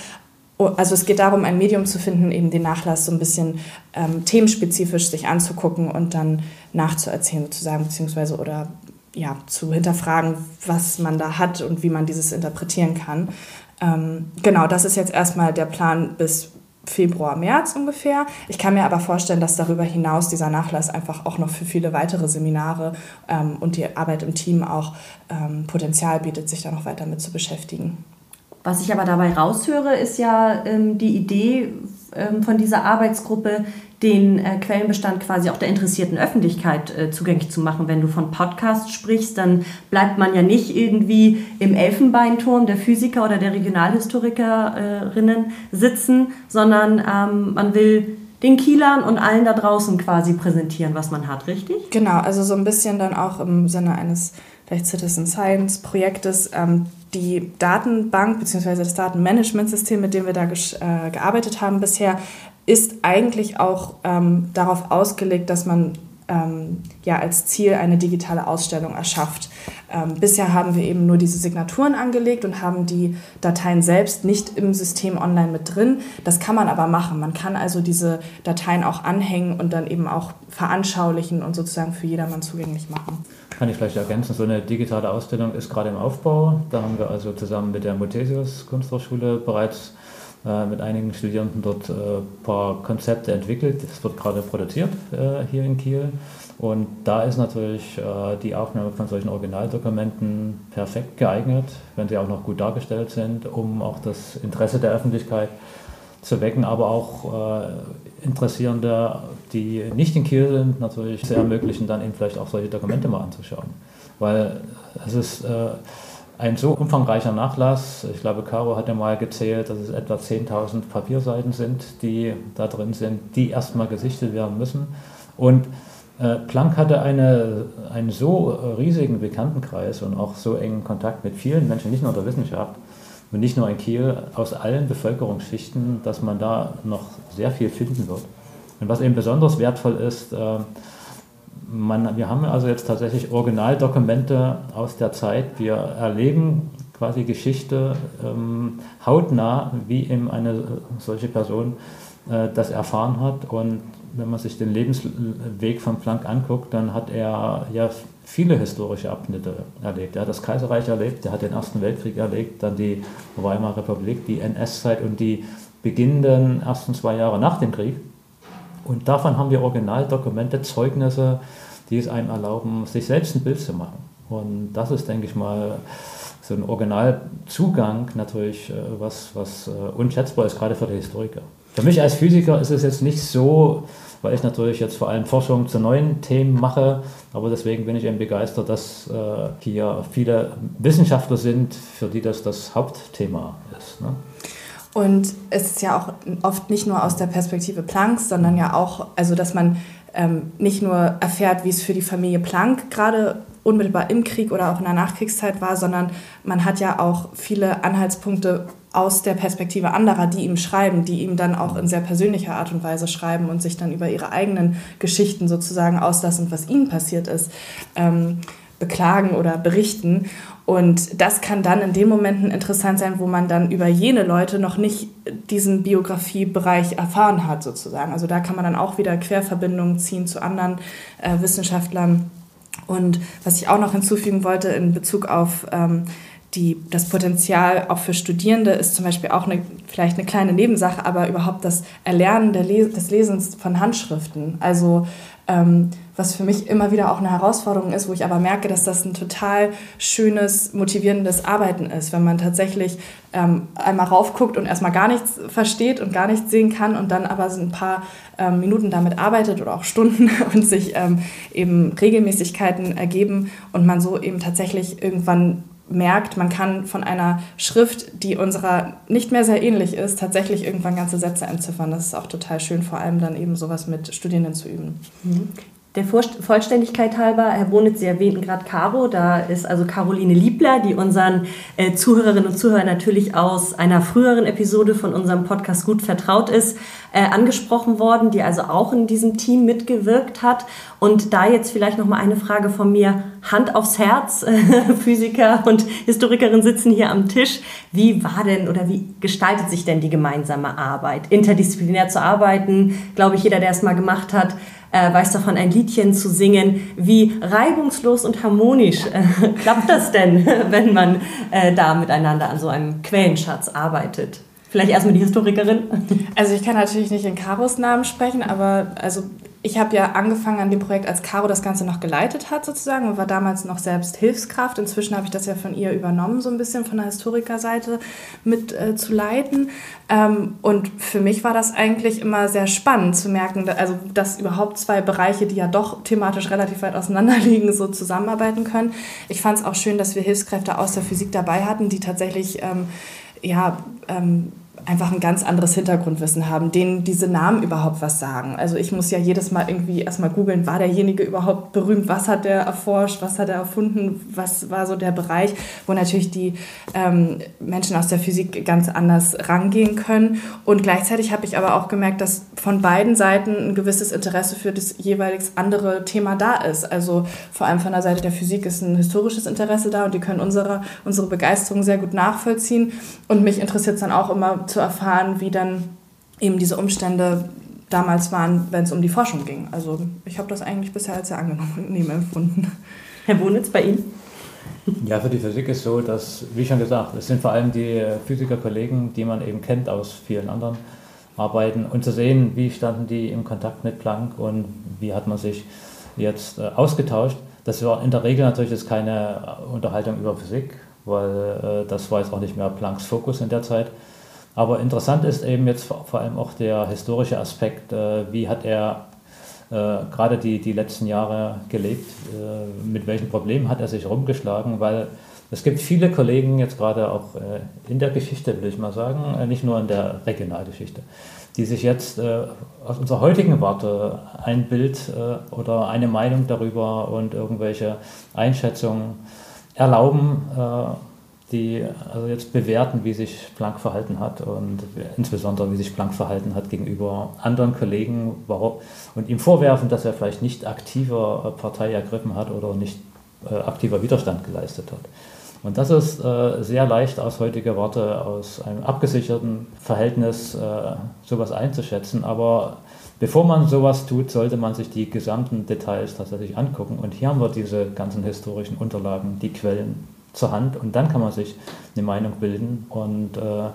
also es geht darum, ein Medium zu finden, eben den Nachlass so ein bisschen ähm, themenspezifisch sich anzugucken und dann nachzuerzählen sozusagen, beziehungsweise oder ja, zu hinterfragen, was man da hat und wie man dieses interpretieren kann. Ähm, genau, das ist jetzt erstmal der Plan bis Februar, März ungefähr. Ich kann mir aber vorstellen, dass darüber hinaus dieser Nachlass einfach auch noch für viele weitere Seminare ähm, und die Arbeit im Team auch ähm, Potenzial bietet, sich da noch weiter mit zu beschäftigen. Was ich aber dabei raushöre, ist ja ähm, die Idee ähm, von dieser Arbeitsgruppe, den äh, Quellenbestand quasi auch der interessierten Öffentlichkeit äh, zugänglich zu machen. Wenn du von Podcast sprichst, dann bleibt man ja nicht irgendwie im Elfenbeinturm der Physiker oder der Regionalhistorikerinnen sitzen, sondern ähm, man will den Kielern und allen da draußen quasi präsentieren, was man hat, richtig? Genau, also so ein bisschen dann auch im Sinne eines vielleicht Citizen Science Projektes ähm, die Datenbank bzw. das Datenmanagementsystem, mit dem wir da äh, gearbeitet haben bisher, ist eigentlich auch ähm, darauf ausgelegt, dass man ähm, ja, als Ziel eine digitale Ausstellung erschafft. Ähm, bisher haben wir eben nur diese Signaturen angelegt und haben die Dateien selbst nicht im System online mit drin. Das kann man aber machen. Man kann also diese Dateien auch anhängen und dann eben auch veranschaulichen und sozusagen für jedermann zugänglich machen. Kann ich vielleicht ergänzen, so eine digitale Ausstellung ist gerade im Aufbau. Da haben wir also zusammen mit der Muthesius Kunsthochschule bereits äh, mit einigen Studierenden dort ein äh, paar Konzepte entwickelt. Das wird gerade produziert äh, hier in Kiel. Und da ist natürlich die Aufnahme von solchen Originaldokumenten perfekt geeignet, wenn sie auch noch gut dargestellt sind, um auch das Interesse der Öffentlichkeit zu wecken, aber auch Interessierende, die nicht in Kiel sind, natürlich zu ermöglichen, dann eben vielleicht auch solche Dokumente mal anzuschauen. Weil es ist ein so umfangreicher Nachlass. Ich glaube, Caro hat ja mal gezählt, dass es etwa 10.000 Papierseiten sind, die da drin sind, die erstmal gesichtet werden müssen. Und äh, Planck hatte eine, einen so riesigen Bekanntenkreis und auch so engen Kontakt mit vielen Menschen, nicht nur der Wissenschaft und nicht nur in Kiel, aus allen Bevölkerungsschichten, dass man da noch sehr viel finden wird. Und was eben besonders wertvoll ist, äh, man, wir haben also jetzt tatsächlich Originaldokumente aus der Zeit. Wir erleben quasi Geschichte ähm, hautnah, wie eben eine solche Person äh, das erfahren hat. Und wenn man sich den Lebensweg von Planck anguckt, dann hat er ja viele historische Abschnitte erlebt. Er hat das Kaiserreich erlebt, er hat den Ersten Weltkrieg erlebt, dann die Weimarer Republik, die NS-Zeit und die beginnenden ersten zwei Jahre nach dem Krieg. Und davon haben wir Originaldokumente, Zeugnisse, die es einem erlauben, sich selbst ein Bild zu machen. Und das ist, denke ich mal, so ein Originalzugang natürlich, äh, was, was äh, unschätzbar ist, gerade für die Historiker. Für mich als Physiker ist es jetzt nicht so weil ich natürlich jetzt vor allem Forschung zu neuen Themen mache. Aber deswegen bin ich eben begeistert, dass äh, hier viele Wissenschaftler sind, für die das das Hauptthema ist. Ne? Und es ist ja auch oft nicht nur aus der Perspektive Plancks, sondern ja auch, also dass man ähm, nicht nur erfährt, wie es für die Familie Planck gerade unmittelbar im Krieg oder auch in der Nachkriegszeit war, sondern man hat ja auch viele Anhaltspunkte aus der Perspektive anderer, die ihm schreiben, die ihm dann auch in sehr persönlicher Art und Weise schreiben und sich dann über ihre eigenen Geschichten sozusagen auslassen, was ihnen passiert ist, ähm, beklagen oder berichten. Und das kann dann in den Momenten interessant sein, wo man dann über jene Leute noch nicht diesen Biografiebereich erfahren hat, sozusagen. Also da kann man dann auch wieder Querverbindungen ziehen zu anderen äh, Wissenschaftlern und was ich auch noch hinzufügen wollte in Bezug auf ähm, die, das Potenzial auch für Studierende ist zum Beispiel auch eine, vielleicht eine kleine Nebensache, aber überhaupt das Erlernen Les des Lesens von Handschriften. Also ähm, was für mich immer wieder auch eine Herausforderung ist, wo ich aber merke, dass das ein total schönes, motivierendes Arbeiten ist, wenn man tatsächlich ähm, einmal raufguckt und erstmal gar nichts versteht und gar nichts sehen kann und dann aber so ein paar ähm, Minuten damit arbeitet oder auch Stunden und sich ähm, eben Regelmäßigkeiten ergeben und man so eben tatsächlich irgendwann merkt, man kann von einer Schrift, die unserer nicht mehr sehr ähnlich ist, tatsächlich irgendwann ganze Sätze entziffern. Das ist auch total schön, vor allem dann eben sowas mit Studierenden zu üben. Der Vollständigkeit halber, Herr Bonitz, Sie erwähnten gerade Caro, da ist also Caroline Liebler, die unseren äh, Zuhörerinnen und Zuhörern natürlich aus einer früheren Episode von unserem Podcast gut vertraut ist, äh, angesprochen worden, die also auch in diesem Team mitgewirkt hat. Und da jetzt vielleicht noch mal eine Frage von mir, Hand aufs Herz, Physiker und Historikerin sitzen hier am Tisch. Wie war denn oder wie gestaltet sich denn die gemeinsame Arbeit? Interdisziplinär zu arbeiten, glaube ich, jeder, der es mal gemacht hat, äh, weiß davon, ein Liedchen zu singen. Wie reibungslos und harmonisch äh, klappt das denn, wenn man äh, da miteinander an so einem Quellenschatz arbeitet? Vielleicht erstmal die Historikerin. Also ich kann natürlich nicht in Karos Namen sprechen, aber also ich habe ja angefangen an dem Projekt, als Caro das Ganze noch geleitet hat sozusagen und war damals noch selbst Hilfskraft. Inzwischen habe ich das ja von ihr übernommen, so ein bisschen von der Historikerseite mit äh, zu leiten. Ähm, und für mich war das eigentlich immer sehr spannend zu merken, also dass überhaupt zwei Bereiche, die ja doch thematisch relativ weit auseinander liegen, so zusammenarbeiten können. Ich fand es auch schön, dass wir Hilfskräfte aus der Physik dabei hatten, die tatsächlich ähm, ja ähm, einfach ein ganz anderes Hintergrundwissen haben, denen diese Namen überhaupt was sagen. Also ich muss ja jedes Mal irgendwie erstmal googeln, war derjenige überhaupt berühmt, was hat der erforscht, was hat er erfunden, was war so der Bereich, wo natürlich die ähm, Menschen aus der Physik ganz anders rangehen können. Und gleichzeitig habe ich aber auch gemerkt, dass von beiden Seiten ein gewisses Interesse für das jeweils andere Thema da ist. Also vor allem von der Seite der Physik ist ein historisches Interesse da und die können unsere, unsere Begeisterung sehr gut nachvollziehen. Und mich interessiert es dann auch immer zu erfahren, wie dann eben diese Umstände damals waren, wenn es um die Forschung ging. Also ich habe das eigentlich bisher als sehr angenehm empfunden. Herr Bonitz, bei Ihnen? Ja, für die Physik ist so, dass, wie schon gesagt, es sind vor allem die Physikerkollegen, die man eben kennt aus vielen anderen Arbeiten und zu sehen, wie standen die im Kontakt mit Planck und wie hat man sich jetzt äh, ausgetauscht. Das war in der Regel natürlich jetzt keine Unterhaltung über Physik, weil äh, das war jetzt auch nicht mehr Plancks Fokus in der Zeit, aber interessant ist eben jetzt vor, allem auch der historische Aspekt, äh, wie hat er äh, gerade die, die letzten Jahre gelebt, äh, mit welchen Problemen hat er sich rumgeschlagen, weil es gibt viele Kollegen jetzt gerade auch in der Geschichte, will ich mal sagen, nicht nur in der Regionalgeschichte, die sich jetzt aus unserer heutigen Warte ein Bild oder eine Meinung darüber und irgendwelche Einschätzungen erlauben, die also jetzt bewerten, wie sich Planck verhalten hat und insbesondere wie sich Planck verhalten hat gegenüber anderen Kollegen warum, und ihm vorwerfen, dass er vielleicht nicht aktiver äh, Partei ergriffen hat oder nicht äh, aktiver Widerstand geleistet hat. Und das ist äh, sehr leicht aus heutiger Warte, aus einem abgesicherten Verhältnis äh, sowas einzuschätzen. Aber bevor man sowas tut, sollte man sich die gesamten Details tatsächlich angucken. Und hier haben wir diese ganzen historischen Unterlagen, die Quellen, zur Hand und dann kann man sich eine Meinung bilden und äh,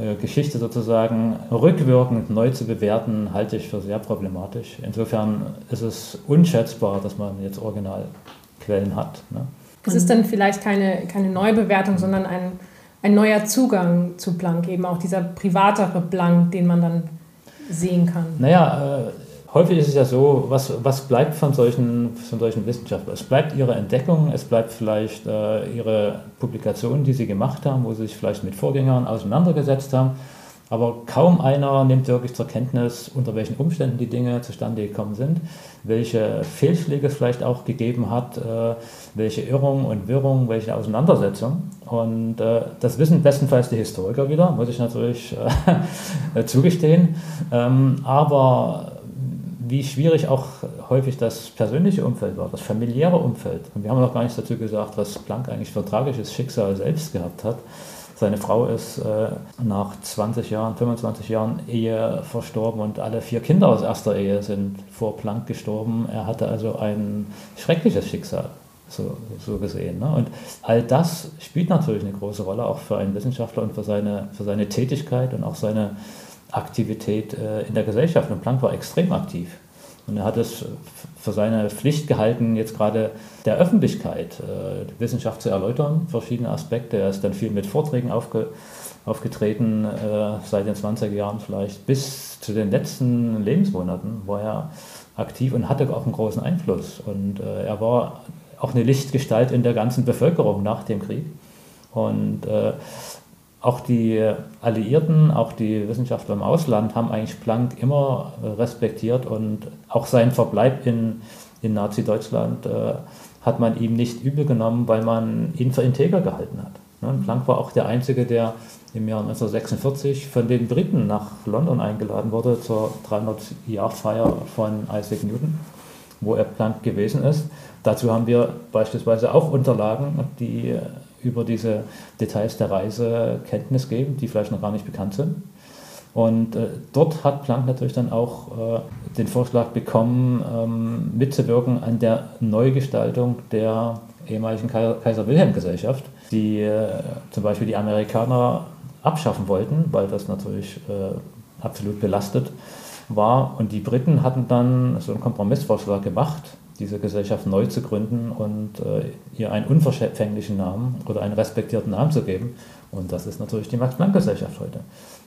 äh, Geschichte sozusagen rückwirkend neu zu bewerten, halte ich für sehr problematisch. Insofern ist es unschätzbar, dass man jetzt Originalquellen hat. Ne? Es ist dann vielleicht keine, keine Neubewertung, sondern ein, ein neuer Zugang zu Blank, eben auch dieser privatere Blank, den man dann sehen kann. Naja, äh, häufig ist es ja so, was, was bleibt von solchen, von solchen Wissenschaftlern? Es bleibt ihre Entdeckung, es bleibt vielleicht äh, ihre Publikationen, die sie gemacht haben, wo sie sich vielleicht mit Vorgängern auseinandergesetzt haben. Aber kaum einer nimmt wirklich zur Kenntnis, unter welchen Umständen die Dinge zustande gekommen sind, welche Fehlschläge es vielleicht auch gegeben hat, äh, welche Irrungen und Wirrungen, welche Auseinandersetzungen. Und äh, das wissen bestenfalls die Historiker wieder, muss ich natürlich äh, zugestehen. Ähm, aber wie schwierig auch häufig das persönliche Umfeld war, das familiäre Umfeld. Und wir haben noch gar nichts dazu gesagt, was Planck eigentlich für tragisches Schicksal selbst gehabt hat. Seine Frau ist äh, nach 20 Jahren, 25 Jahren Ehe verstorben und alle vier Kinder aus erster Ehe sind vor Planck gestorben. Er hatte also ein schreckliches Schicksal, so, so gesehen. Ne? Und all das spielt natürlich eine große Rolle, auch für einen Wissenschaftler und für seine, für seine Tätigkeit und auch seine Aktivität äh, in der Gesellschaft. Und Planck war extrem aktiv. Und er hat es für seine Pflicht gehalten, jetzt gerade der Öffentlichkeit äh, die Wissenschaft zu erläutern, verschiedene Aspekte. Er ist dann viel mit Vorträgen aufge, aufgetreten, äh, seit den 20er Jahren vielleicht, bis zu den letzten Lebensmonaten war er aktiv und hatte auch einen großen Einfluss. Und er war auch eine Lichtgestalt in der ganzen Bevölkerung nach dem Krieg. Und äh, auch die Alliierten, auch die Wissenschaftler im Ausland haben eigentlich Planck immer respektiert und auch sein Verbleib in, in Nazi-Deutschland äh, hat man ihm nicht übel genommen, weil man ihn für integer gehalten hat. Ne? Planck war auch der Einzige, der im Jahr 1946 von den Briten nach London eingeladen wurde zur 300-Jahr-Feier von Isaac Newton, wo er Planck gewesen ist. Dazu haben wir beispielsweise auch Unterlagen, die über diese Details der Reise Kenntnis geben, die vielleicht noch gar nicht bekannt sind. Und äh, dort hat Planck natürlich dann auch äh, den Vorschlag bekommen, ähm, mitzuwirken an der Neugestaltung der ehemaligen Kaiser-Wilhelm-Gesellschaft, die äh, zum Beispiel die Amerikaner abschaffen wollten, weil das natürlich äh, absolut belastet war. Und die Briten hatten dann so einen Kompromissvorschlag gemacht, diese Gesellschaft neu zu gründen und äh, ihr einen unverfänglichen Namen oder einen respektierten Namen zu geben. Und das ist natürlich die Max-Planck-Gesellschaft heute.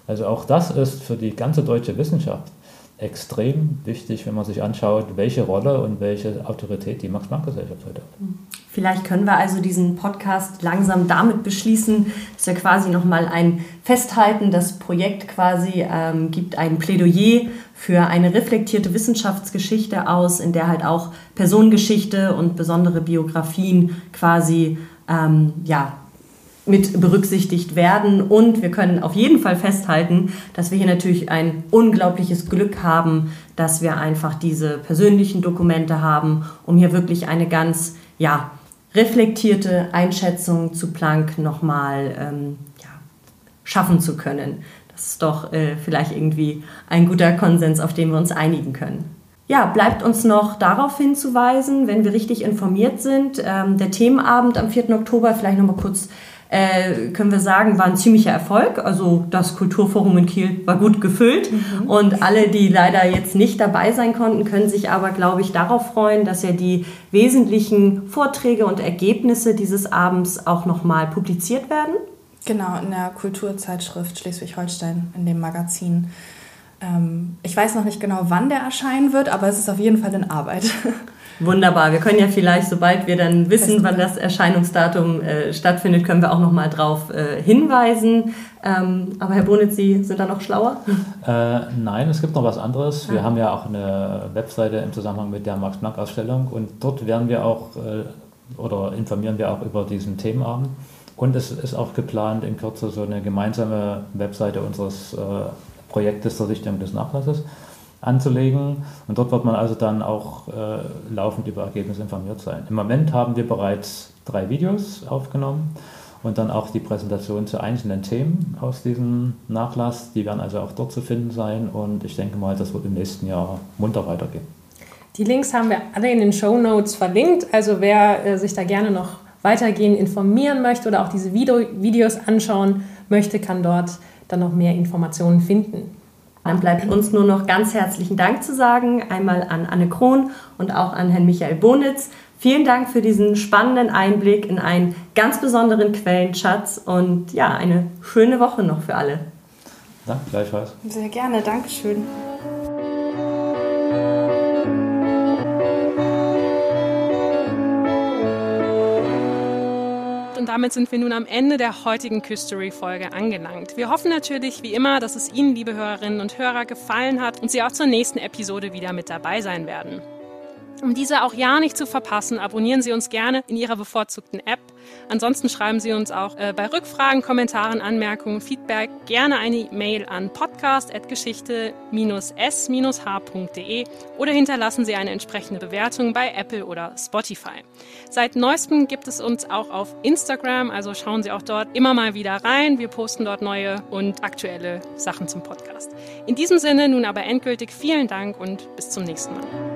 Also auch das ist für die ganze deutsche Wissenschaft extrem wichtig, wenn man sich anschaut, welche Rolle und welche Autorität die Max-Planck-Gesellschaft heute hat. Vielleicht können wir also diesen Podcast langsam damit beschließen, dass wir quasi nochmal ein Festhalten, das Projekt quasi ähm, gibt ein Plädoyer für eine reflektierte Wissenschaftsgeschichte aus, in der halt auch Personengeschichte und besondere Biografien quasi ähm, ja, mit berücksichtigt werden. Und wir können auf jeden Fall festhalten, dass wir hier natürlich ein unglaubliches Glück haben, dass wir einfach diese persönlichen Dokumente haben, um hier wirklich eine ganz ja, reflektierte Einschätzung zu Planck nochmal ähm, ja, schaffen zu können. Das ist doch äh, vielleicht irgendwie ein guter Konsens, auf den wir uns einigen können. Ja, bleibt uns noch darauf hinzuweisen, wenn wir richtig informiert sind, ähm, der Themenabend am 4. Oktober, vielleicht nochmal kurz äh, können wir sagen, war ein ziemlicher Erfolg. Also das Kulturforum in Kiel war gut gefüllt mhm. und alle, die leider jetzt nicht dabei sein konnten, können sich aber, glaube ich, darauf freuen, dass ja die wesentlichen Vorträge und Ergebnisse dieses Abends auch nochmal publiziert werden. Genau, in der Kulturzeitschrift Schleswig-Holstein, in dem Magazin. Ähm, ich weiß noch nicht genau, wann der erscheinen wird, aber es ist auf jeden Fall in Arbeit. Wunderbar. Wir können ja vielleicht, sobald wir dann wissen, wann das Erscheinungsdatum äh, stattfindet, können wir auch noch mal darauf äh, hinweisen. Ähm, aber Herr Bonitz, Sie sind da noch schlauer? Äh, nein, es gibt noch was anderes. Wir ah. haben ja auch eine Webseite im Zusammenhang mit der Max-Planck-Ausstellung und dort werden wir auch äh, oder informieren wir auch über diesen Themenabend. Und es ist auch geplant, in Kürze so eine gemeinsame Webseite unseres äh, Projektes zur Sichtung des Nachlasses anzulegen. Und dort wird man also dann auch äh, laufend über Ergebnisse informiert sein. Im Moment haben wir bereits drei Videos aufgenommen und dann auch die Präsentation zu einzelnen Themen aus diesem Nachlass. Die werden also auch dort zu finden sein und ich denke mal, das wird im nächsten Jahr munter weitergehen. Die Links haben wir alle in den Show Notes verlinkt. Also wer äh, sich da gerne noch weitergehend informieren möchte oder auch diese Video Videos anschauen möchte, kann dort dann noch mehr Informationen finden. Dann bleibt uns nur noch ganz herzlichen Dank zu sagen, einmal an Anne Krohn und auch an Herrn Michael Bonitz. Vielen Dank für diesen spannenden Einblick in einen ganz besonderen Quellenschatz und ja, eine schöne Woche noch für alle. Danke, gleichfalls. Sehr gerne, Dankeschön. Und damit sind wir nun am Ende der heutigen Küstory-Folge angelangt. Wir hoffen natürlich, wie immer, dass es Ihnen, liebe Hörerinnen und Hörer, gefallen hat und Sie auch zur nächsten Episode wieder mit dabei sein werden. Um diese auch ja nicht zu verpassen, abonnieren Sie uns gerne in Ihrer bevorzugten App. Ansonsten schreiben Sie uns auch äh, bei Rückfragen, Kommentaren, Anmerkungen, Feedback gerne eine Mail an podcast.geschichte-s-h.de oder hinterlassen Sie eine entsprechende Bewertung bei Apple oder Spotify. Seit neuestem gibt es uns auch auf Instagram, also schauen Sie auch dort immer mal wieder rein. Wir posten dort neue und aktuelle Sachen zum Podcast. In diesem Sinne nun aber endgültig vielen Dank und bis zum nächsten Mal.